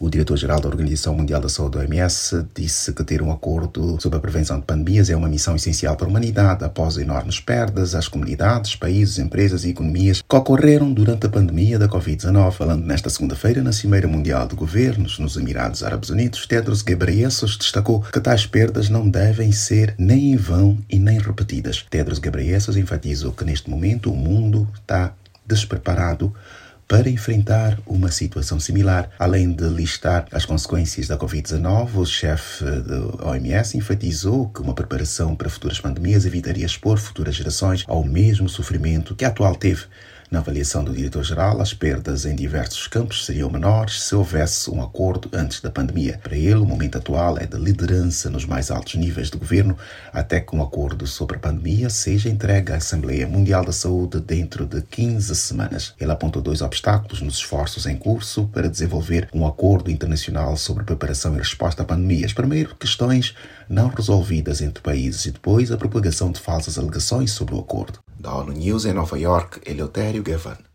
O diretor-geral da Organização Mundial da Saúde, OMS, disse que ter um acordo sobre a prevenção de pandemias é uma missão essencial para a humanidade após enormes perdas às comunidades, países, empresas e economias que ocorreram durante a pandemia da Covid-19. Falando nesta segunda-feira na Cimeira Mundial de Governos nos Emirados Árabes Unidos, Tedros Ghebreyesus destacou que tais perdas não devem ser nem em vão e nem repetidas. Tedros Ghebreyesus enfatizou que neste momento o mundo está despreparado para enfrentar uma situação similar. Além de listar as consequências da Covid-19, o chefe da OMS enfatizou que uma preparação para futuras pandemias evitaria expor futuras gerações ao mesmo sofrimento que a atual teve. Na avaliação do diretor-geral, as perdas em diversos campos seriam menores se houvesse um acordo antes da pandemia. Para ele, o momento atual é de liderança nos mais altos níveis de governo, até que um acordo sobre a pandemia seja entregue à Assembleia Mundial da Saúde dentro de 15 semanas. Ele apontou dois obstáculos nos esforços em curso para desenvolver um acordo internacional sobre preparação e resposta a pandemias. Primeiro, questões não resolvidas entre países e depois a propagação de falsas alegações sobre o acordo. Da ONU News em Nova York, Eleutério Gavan.